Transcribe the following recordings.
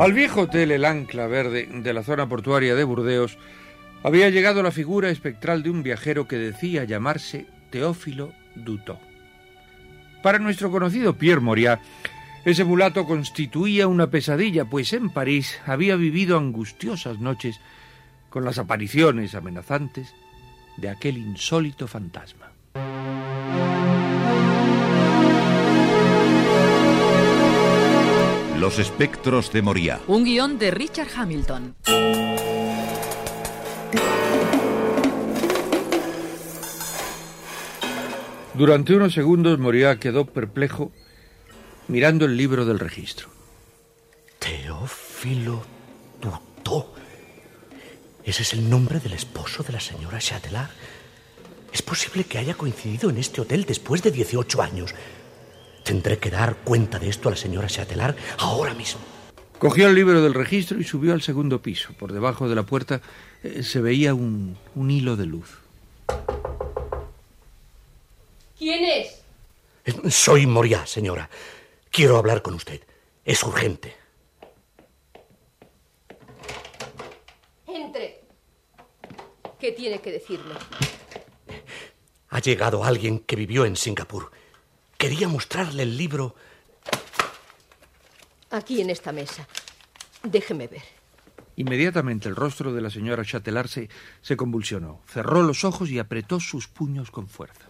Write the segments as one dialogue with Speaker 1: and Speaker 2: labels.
Speaker 1: Al viejo hotel El Ancla Verde de la zona portuaria de Burdeos había llegado la figura espectral de un viajero que decía llamarse Teófilo Dutó. Para nuestro conocido Pierre Moriat, ese mulato constituía una pesadilla, pues en París había vivido angustiosas noches con las apariciones amenazantes de aquel insólito fantasma.
Speaker 2: Los espectros de Moria.
Speaker 3: Un guion de Richard Hamilton.
Speaker 1: Durante unos segundos Moriá quedó perplejo mirando el libro del registro.
Speaker 4: Teófilo Dutó. Ese es el nombre del esposo de la señora Chatelard. Es posible que haya coincidido en este hotel después de 18 años. Tendré que dar cuenta de esto a la señora Chatelard ahora mismo.
Speaker 1: Cogió el libro del registro y subió al segundo piso. Por debajo de la puerta eh, se veía un, un hilo de luz.
Speaker 5: ¿Quién es?
Speaker 4: Eh, Soy Moria, señora. Quiero hablar con usted. Es urgente.
Speaker 5: Entre. ¿Qué tiene que decirme?
Speaker 4: Ha llegado alguien que vivió en Singapur. Quería mostrarle el libro.
Speaker 5: Aquí en esta mesa. Déjeme ver.
Speaker 1: Inmediatamente el rostro de la señora Chatelard se, se convulsionó, cerró los ojos y apretó sus puños con fuerza.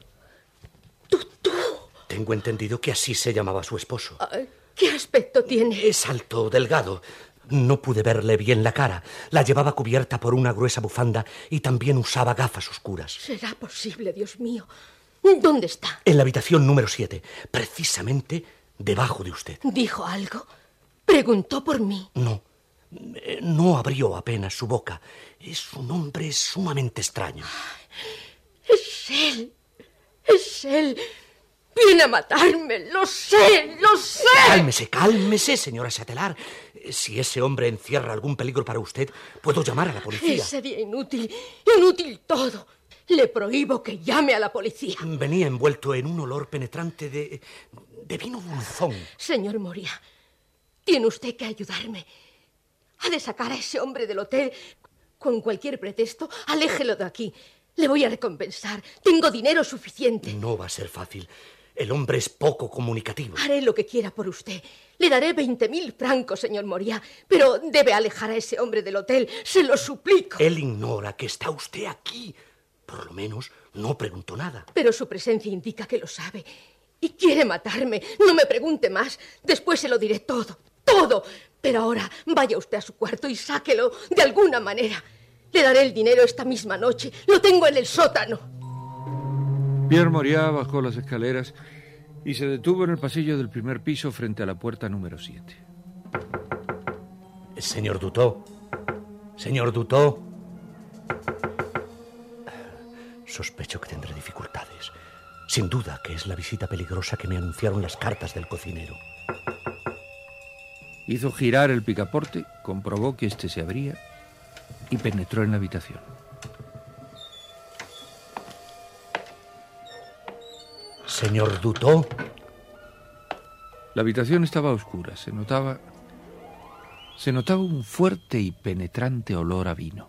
Speaker 4: Tengo entendido que así se llamaba su esposo.
Speaker 5: ¿Qué aspecto tiene?
Speaker 4: Es alto, delgado. No pude verle bien la cara. La llevaba cubierta por una gruesa bufanda y también usaba gafas oscuras.
Speaker 5: ¿Será posible, Dios mío? ¿Dónde está?
Speaker 4: En la habitación número 7, precisamente debajo de usted.
Speaker 5: ¿Dijo algo? ¿Preguntó por mí?
Speaker 4: No, eh, no abrió apenas su boca. Es un hombre sumamente extraño.
Speaker 5: Es él. Es él. Viene a matarme. Lo sé, lo sé.
Speaker 4: Cálmese, cálmese, señora Satelar. Si ese hombre encierra algún peligro para usted, puedo llamar a la policía.
Speaker 5: Sería inútil. Inútil todo. Le prohíbo que llame a la policía.
Speaker 4: Venía envuelto en un olor penetrante de. de vino dulzón.
Speaker 5: Señor Moria, tiene usted que ayudarme. Ha de sacar a ese hombre del hotel. Con cualquier pretexto, aléjelo de aquí. Le voy a recompensar. Tengo dinero suficiente.
Speaker 4: No va a ser fácil. El hombre es poco comunicativo.
Speaker 5: Haré lo que quiera por usted. Le daré veinte mil francos, señor Moria. Pero debe alejar a ese hombre del hotel. Se lo suplico.
Speaker 4: Él ignora que está usted aquí. Por lo menos no preguntó nada.
Speaker 5: Pero su presencia indica que lo sabe. Y quiere matarme. No me pregunte más. Después se lo diré todo. Todo. Pero ahora vaya usted a su cuarto y sáquelo de alguna manera. Le daré el dinero esta misma noche. Lo tengo en el sótano.
Speaker 1: Pierre Moriá bajó las escaleras y se detuvo en el pasillo del primer piso frente a la puerta número 7.
Speaker 4: Señor Dutó. Señor Dutó. Sospecho que tendré dificultades. Sin duda que es la visita peligrosa que me anunciaron las cartas del cocinero.
Speaker 1: Hizo girar el picaporte, comprobó que éste se abría y penetró en la habitación.
Speaker 4: Señor Dutó.
Speaker 1: La habitación estaba oscura, se notaba se notaba un fuerte y penetrante olor a vino.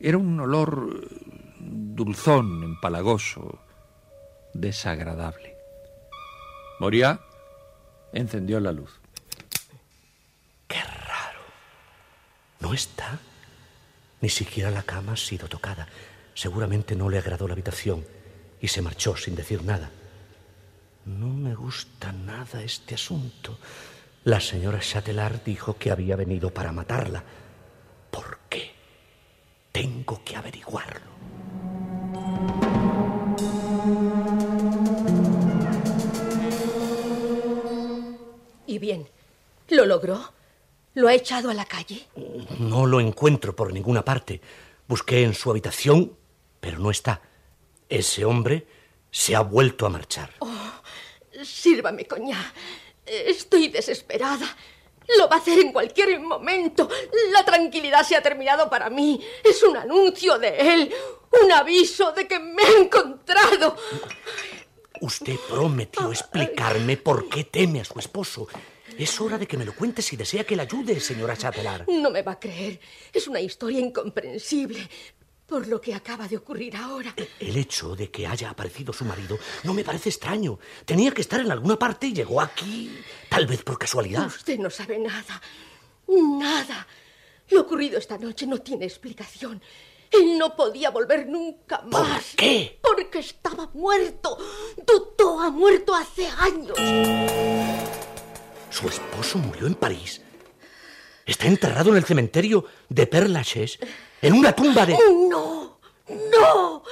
Speaker 1: Era un olor dulzón, empalagoso, desagradable. Moria encendió la luz.
Speaker 4: Qué raro. No está. Ni siquiera la cama ha sido tocada. Seguramente no le agradó la habitación y se marchó sin decir nada. No me gusta nada este asunto. La señora Chatelard dijo que había venido para matarla. ¿Por qué? Tengo que averiguarlo.
Speaker 5: ¿Y bien? ¿Lo logró? ¿Lo ha echado a la calle?
Speaker 4: No lo encuentro por ninguna parte. Busqué en su habitación, pero no está. Ese hombre se ha vuelto a marchar.
Speaker 5: Oh, sírvame, coña. Estoy desesperada. Lo va a hacer en cualquier momento. La tranquilidad se ha terminado para mí. Es un anuncio de él. Un aviso de que me ha encontrado.
Speaker 4: Usted prometió explicarme por qué teme a su esposo. Es hora de que me lo cuente si desea que le ayude, señora Chatelard.
Speaker 5: No me va a creer. Es una historia incomprensible por lo que acaba de ocurrir ahora.
Speaker 4: El hecho de que haya aparecido su marido no me parece extraño. Tenía que estar en alguna parte y llegó aquí, tal vez por casualidad.
Speaker 5: Usted no sabe nada. Nada. Lo ocurrido esta noche no tiene explicación. Él no podía volver nunca más.
Speaker 4: ¿Por qué?
Speaker 5: Porque estaba muerto. Dutó ha muerto hace años.
Speaker 4: Su esposo murió en París. Está enterrado en el cementerio de Père Lachaise, en una tumba de...
Speaker 5: ¡No! ¡No!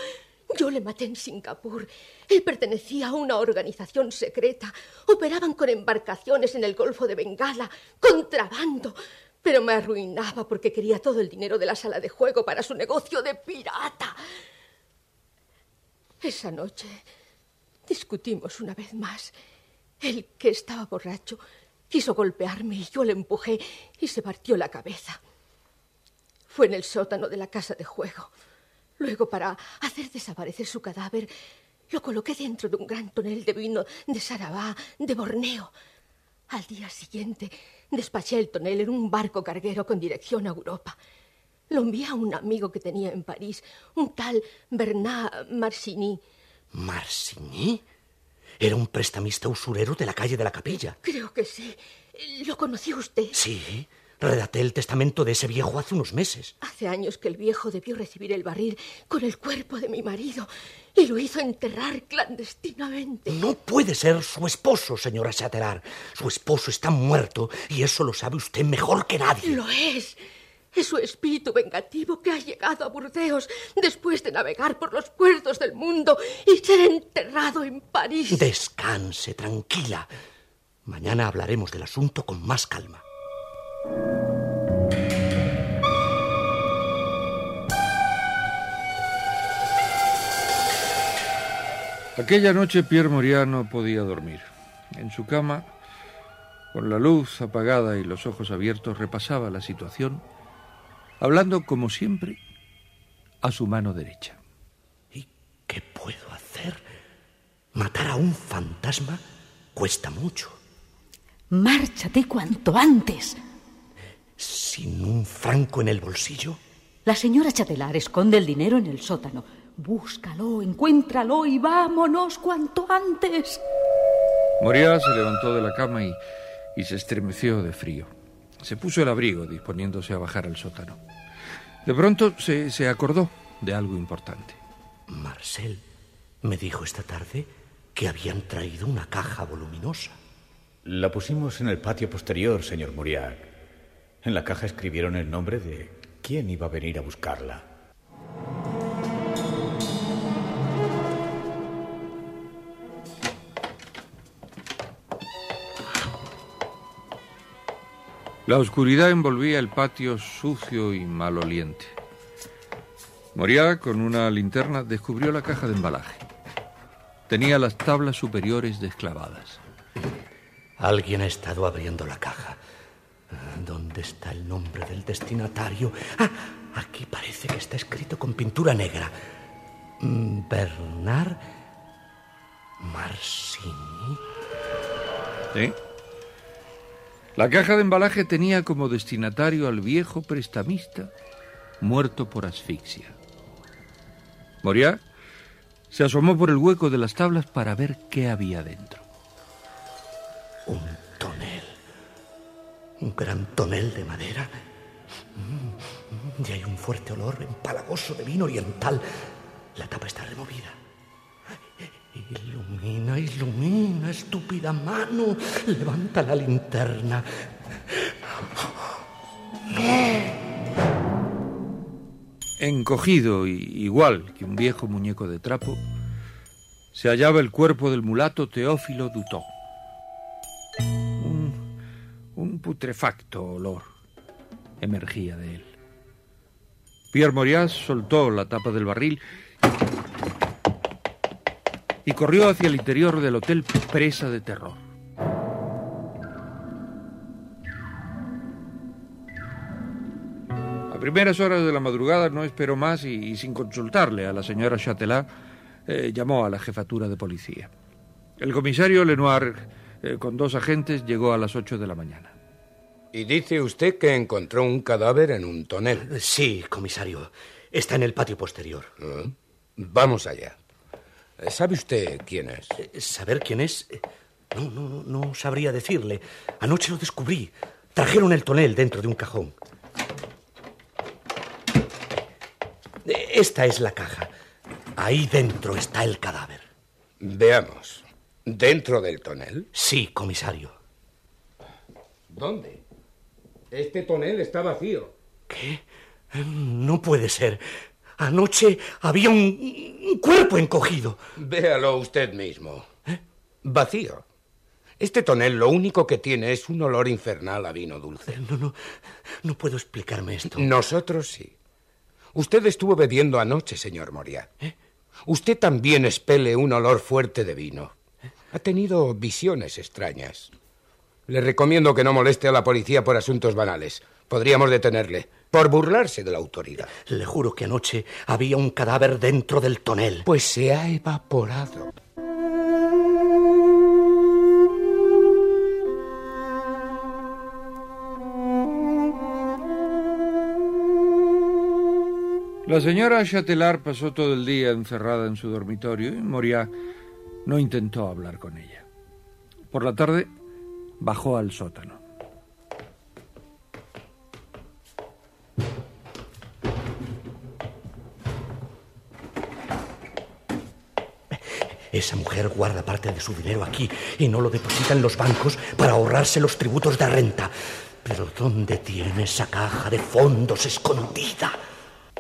Speaker 5: Yo le maté en Singapur. Él pertenecía a una organización secreta. Operaban con embarcaciones en el Golfo de Bengala, contrabando. Pero me arruinaba porque quería todo el dinero de la sala de juego para su negocio de pirata. Esa noche discutimos una vez más. Él, que estaba borracho, quiso golpearme y yo le empujé y se partió la cabeza. Fue en el sótano de la casa de juego. Luego, para hacer desaparecer su cadáver, lo coloqué dentro de un gran tonel de vino de Sarabá, de Borneo. Al día siguiente, despaché el tonel en un barco carguero con dirección a Europa. Lo envié a un amigo que tenía en París, un tal Bernard Marcigny.
Speaker 4: ¿Marcigny? Era un prestamista usurero de la calle de la capilla.
Speaker 5: Creo que sí. ¿Lo conoció usted?
Speaker 4: Sí. Redacté el testamento de ese viejo hace unos meses.
Speaker 5: Hace años que el viejo debió recibir el barril con el cuerpo de mi marido y lo hizo enterrar clandestinamente.
Speaker 4: No puede ser su esposo, señora Chatterard. Su esposo está muerto y eso lo sabe usted mejor que nadie.
Speaker 5: Lo es. Es su espíritu vengativo que ha llegado a Burdeos después de navegar por los puertos del mundo y ser enterrado en París.
Speaker 4: Descanse, tranquila. Mañana hablaremos del asunto con más calma.
Speaker 1: Aquella noche Pierre Moria no podía dormir. En su cama, con la luz apagada y los ojos abiertos, repasaba la situación, hablando como siempre a su mano derecha.
Speaker 4: ¿Y qué puedo hacer? Matar a un fantasma cuesta mucho.
Speaker 3: Márchate cuanto antes.
Speaker 4: ¿Sin un franco en el bolsillo?
Speaker 3: La señora Chatelar esconde el dinero en el sótano. Búscalo, encuéntralo y vámonos cuanto antes.
Speaker 1: Moria se levantó de la cama y, y se estremeció de frío. Se puso el abrigo, disponiéndose a bajar al sótano. De pronto se, se acordó de algo importante.
Speaker 4: Marcel me dijo esta tarde que habían traído una caja voluminosa.
Speaker 6: La pusimos en el patio posterior, señor Muriac. En la caja escribieron el nombre de quién iba a venir a buscarla.
Speaker 1: La oscuridad envolvía el patio sucio y maloliente. Moria, con una linterna, descubrió la caja de embalaje. Tenía las tablas superiores desclavadas.
Speaker 4: Alguien ha estado abriendo la caja. ¿Dónde está el nombre del destinatario? Ah, aquí parece que está escrito con pintura negra. Mm, Bernard Marcini.
Speaker 1: ¿Sí? La caja de embalaje tenía como destinatario al viejo prestamista muerto por asfixia. Moria se asomó por el hueco de las tablas para ver qué había dentro.
Speaker 4: Un gran tonel de madera. Mm, y hay un fuerte olor empalagoso de vino oriental. La tapa está removida. Ilumina, ilumina, estúpida mano. Levanta la linterna.
Speaker 1: Encogido y igual que un viejo muñeco de trapo, se hallaba el cuerpo del mulato Teófilo Dutó. Putrefacto olor emergía de él. Pierre Morias soltó la tapa del barril y corrió hacia el interior del hotel presa de terror. A primeras horas de la madrugada no esperó más y, sin consultarle a la señora Chatelat, eh, llamó a la jefatura de policía. El comisario Lenoir, eh, con dos agentes, llegó a las ocho de la mañana.
Speaker 7: Y dice usted que encontró un cadáver en un tonel.
Speaker 4: Sí, comisario. Está en el patio posterior.
Speaker 7: Ah, Vamos allá. ¿Sabe usted quién es?
Speaker 4: Eh, ¿Saber quién es? Eh, No, no, no, sabría decirle. Anoche lo descubrí. Trajeron el tonel dentro de un cajón. Eh, Esta es la caja. Ahí dentro está el cadáver.
Speaker 7: Veamos. ¿Dentro del tonel?
Speaker 4: Sí, comisario.
Speaker 7: ¿Dónde? Este tonel está vacío.
Speaker 4: ¿Qué? No puede ser. Anoche había un, un cuerpo encogido.
Speaker 7: Véalo usted mismo. Vacío. Este tonel lo único que tiene es un olor infernal a vino dulce.
Speaker 4: No, no, no puedo explicarme esto.
Speaker 7: Nosotros sí. Usted estuvo bebiendo anoche, señor Moria. Usted también expele un olor fuerte de vino. Ha tenido visiones extrañas. Le recomiendo que no moleste a la policía por asuntos banales. Podríamos detenerle por burlarse de la autoridad.
Speaker 4: Le juro que anoche había un cadáver dentro del tonel.
Speaker 7: Pues se ha evaporado.
Speaker 1: La señora Chatelard pasó todo el día encerrada en su dormitorio y Moria no intentó hablar con ella. Por la tarde bajó al sótano.
Speaker 4: Esa mujer guarda parte de su dinero aquí y no lo deposita en los bancos para ahorrarse los tributos de renta. Pero ¿dónde tiene esa caja de fondos escondida?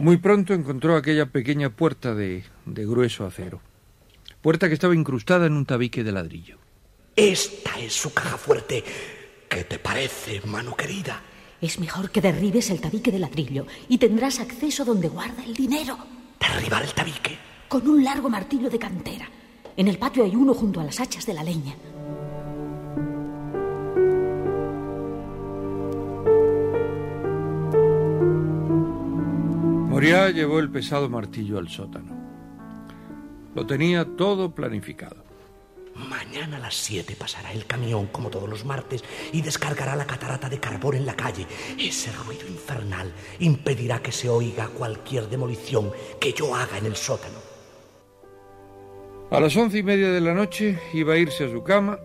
Speaker 1: Muy pronto encontró aquella pequeña puerta de, de grueso acero. Puerta que estaba incrustada en un tabique de ladrillo.
Speaker 4: Esta es su caja fuerte. ¿Qué te parece, mano querida?
Speaker 3: Es mejor que derribes el tabique de ladrillo y tendrás acceso donde guarda el dinero.
Speaker 4: ¿Derribar el tabique?
Speaker 3: Con un largo martillo de cantera. En el patio hay uno junto a las hachas de la leña.
Speaker 1: Moria llevó el pesado martillo al sótano. Lo tenía todo planificado.
Speaker 4: Mañana a las 7 pasará el camión como todos los martes y descargará la catarata de carbón en la calle. Ese ruido infernal impedirá que se oiga cualquier demolición que yo haga en el sótano.
Speaker 1: A las once y media de la noche iba a irse a su cama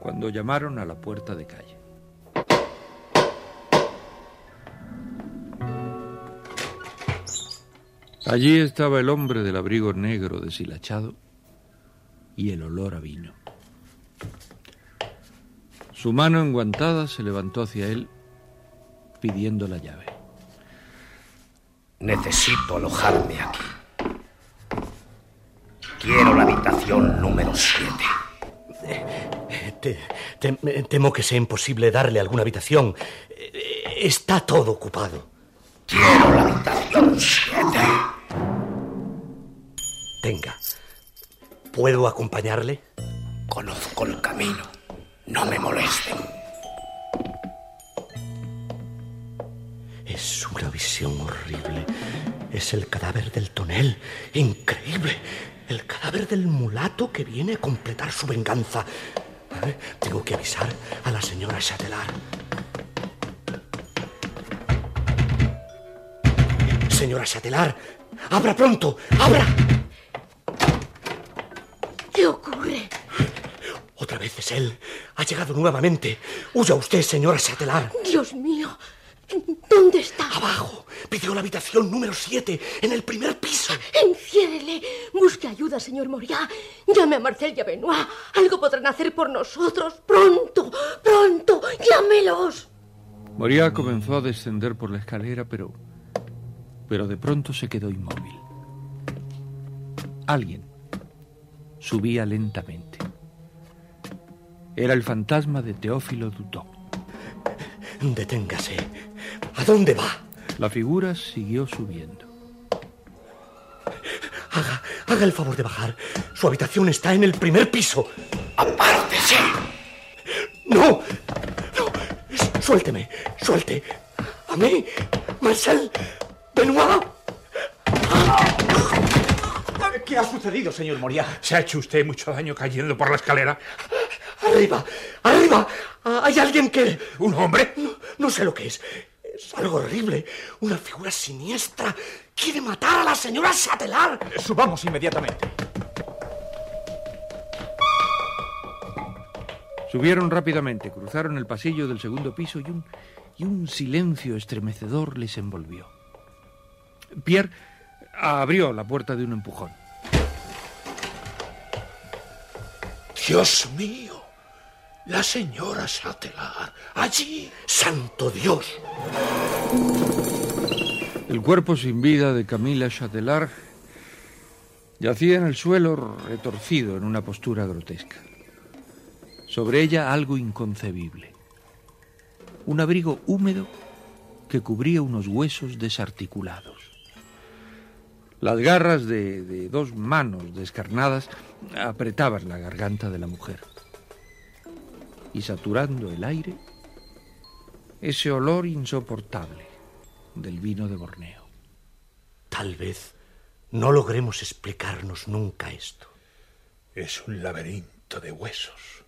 Speaker 1: cuando llamaron a la puerta de calle. Allí estaba el hombre del abrigo negro deshilachado y el olor a vino. Su mano enguantada se levantó hacia él pidiendo la llave.
Speaker 8: Necesito alojarme aquí. Quiero la habitación número 7.
Speaker 4: Te- te- temo que sea imposible darle alguna habitación. Está todo ocupado.
Speaker 8: Quiero la habitación 7.
Speaker 4: ¿Puedo acompañarle?
Speaker 8: Conozco el camino. No me molesten.
Speaker 4: Es una visión horrible. Es el cadáver del tonel. Increíble. El cadáver del mulato que viene a completar su venganza. Eh, Tengo que avisar a la señora Chatelard. Señora Chatelard, abra pronto, abra.
Speaker 5: ¿Qué ocurre?
Speaker 4: Otra vez es él. Ha llegado nuevamente. Huya usted, señora Chatelard.
Speaker 5: Dios mío. ¿Dónde está?
Speaker 4: Abajo. Pidió la habitación número 7, en el primer piso.
Speaker 5: Enciérrele. Busque ayuda, señor Moriá. Llame a Marcel y a Benoit. Algo podrán hacer por nosotros. Pronto, pronto. Llámelos.
Speaker 1: Moriá comenzó a descender por la escalera, pero. Pero de pronto se quedó inmóvil. Alguien subía lentamente. Era el fantasma de Teófilo Dutó.
Speaker 4: Deténgase. ¿A dónde va?
Speaker 1: La figura siguió subiendo.
Speaker 4: Haga, haga el favor de bajar. Su habitación está en el primer piso. ¡Apártese! ¡No! ¡No! Suélteme, suelte. A mí, Marcel, Benoit.
Speaker 6: ¿Qué ha sucedido, señor Moria?
Speaker 8: ¿Se ha hecho usted mucho daño cayendo por la escalera?
Speaker 4: Arriba, arriba. Ah, Hay alguien que...
Speaker 8: ¿Un hombre?
Speaker 4: No, no sé lo que es. Es algo horrible. Una figura siniestra. Quiere matar a la señora Chatelard.
Speaker 6: Subamos inmediatamente.
Speaker 1: Subieron rápidamente, cruzaron el pasillo del segundo piso y un, y un silencio estremecedor les envolvió. Pierre abrió la puerta de un empujón.
Speaker 8: Dios mío. La señora Chatelard. Allí.
Speaker 4: ¡Santo Dios!
Speaker 1: El cuerpo sin vida de Camila Chatelard yacía en el suelo retorcido en una postura grotesca. Sobre ella algo inconcebible. Un abrigo húmedo que cubría unos huesos desarticulados. Las garras de, de dos manos descarnadas apretaban la garganta de la mujer. Y saturando el aire, ese olor insoportable del vino de Borneo.
Speaker 4: Tal vez no logremos explicarnos nunca esto.
Speaker 8: Es un laberinto de huesos.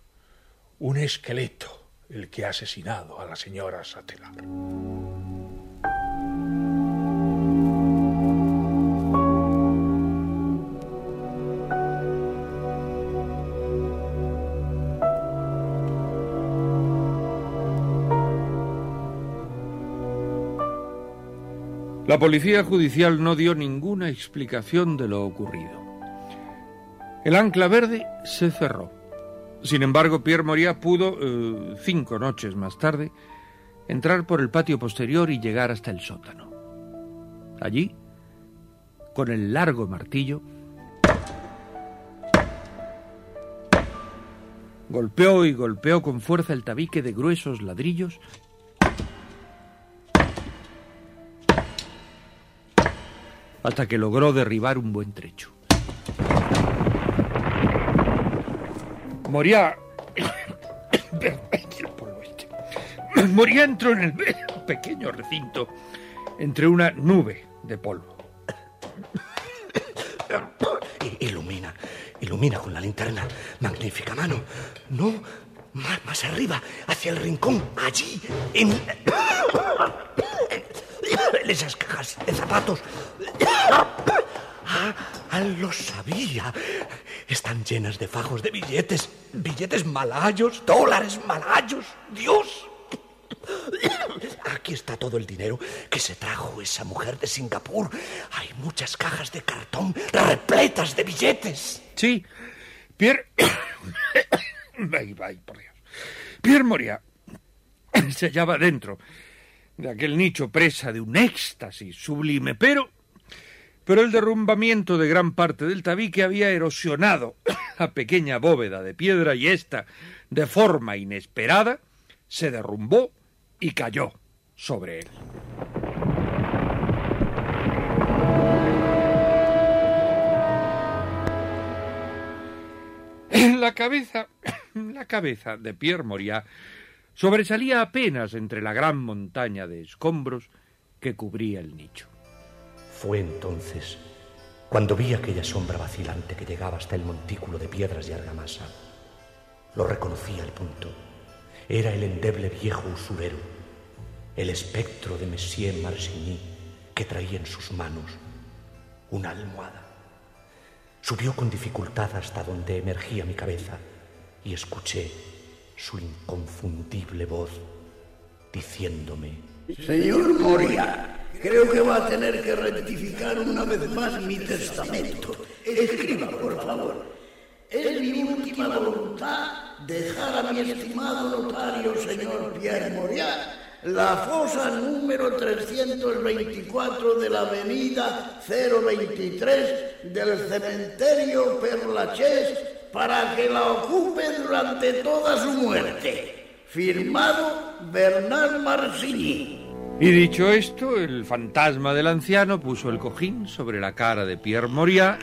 Speaker 8: Un esqueleto el que ha asesinado a la señora Chatelard.
Speaker 1: La policía judicial no dio ninguna explicación de lo ocurrido. El ancla verde se cerró. Sin embargo, Pierre Moria pudo, eh, cinco noches más tarde, entrar por el patio posterior y llegar hasta el sótano. Allí, con el largo martillo, golpeó y golpeó con fuerza el tabique de gruesos ladrillos hasta que logró derribar un buen trecho. Moría. Este. Moría entró en el pequeño recinto entre una nube de polvo.
Speaker 4: Ilumina, ilumina con la linterna. Magnífica mano. No, más, más arriba, hacia el rincón, allí, en... esas cajas de zapatos. Ah, ah, lo sabía. Están llenas de fajos de billetes. Billetes malayos, dólares malayos. Dios. Aquí está todo el dinero que se trajo esa mujer de Singapur. Hay muchas cajas de cartón repletas de billetes.
Speaker 1: Sí, Pierre. ay, ay, por Dios. Pierre Moria se hallaba dentro de aquel nicho presa de un éxtasis sublime, pero. Pero el derrumbamiento de gran parte del tabique había erosionado la pequeña bóveda de piedra y ésta, de forma inesperada, se derrumbó y cayó sobre él. En la cabeza, la cabeza de Pierre Moria sobresalía apenas entre la gran montaña de escombros que cubría el nicho.
Speaker 4: Fue entonces cuando vi aquella sombra vacilante que llegaba hasta el montículo de piedras y argamasa. Lo reconocí al punto. Era el endeble viejo usurero, el espectro de Monsieur Marsigny que traía en sus manos una almohada. Subió con dificultad hasta donde emergía mi cabeza y escuché su inconfundible voz diciéndome...
Speaker 9: Señor Moria, creo que va a tener que rectificar una vez más mi testamento. Escriba, por favor. Es mi última voluntad dejar a mi estimado notario, señor Pierre Moria, la fosa número 324 de la avenida 023 del cementerio Perlachés para que la ocupe durante toda su muerte. Firmado Bernard Marsigny.
Speaker 1: Y dicho esto, el fantasma del anciano puso el cojín sobre la cara de Pierre Moria.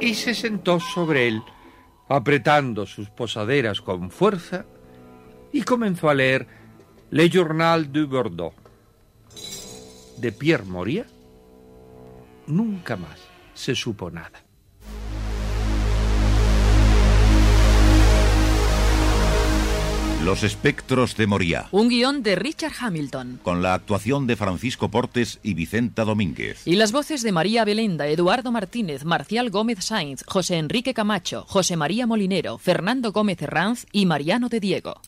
Speaker 1: Y se sentó sobre él, apretando sus posaderas con fuerza, y comenzó a leer Le Journal du Bordeaux. De Pierre Moria nunca más se supo nada.
Speaker 2: Los espectros de Moria.
Speaker 10: Un guion de Richard Hamilton.
Speaker 2: Con la actuación de Francisco Portes y Vicenta Domínguez.
Speaker 10: Y las voces de María Belenda, Eduardo Martínez, Marcial Gómez Sainz, José Enrique Camacho, José María Molinero, Fernando Gómez Herranz y Mariano de Diego.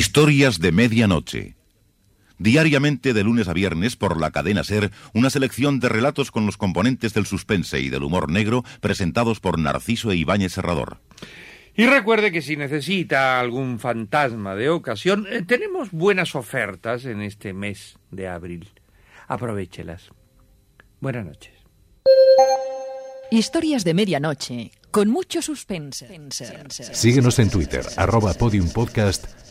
Speaker 2: Historias de Medianoche. Diariamente de lunes a viernes por la cadena Ser, una selección de relatos con los componentes del suspense y del humor negro presentados por Narciso e Ibáñez Serrador.
Speaker 1: Y recuerde que si necesita algún fantasma de ocasión, eh, tenemos buenas ofertas en este mes de abril. Aprovechelas. Buenas noches.
Speaker 10: Historias de medianoche, con mucho suspense.
Speaker 11: Síguenos en Twitter, arroba podiumpodcast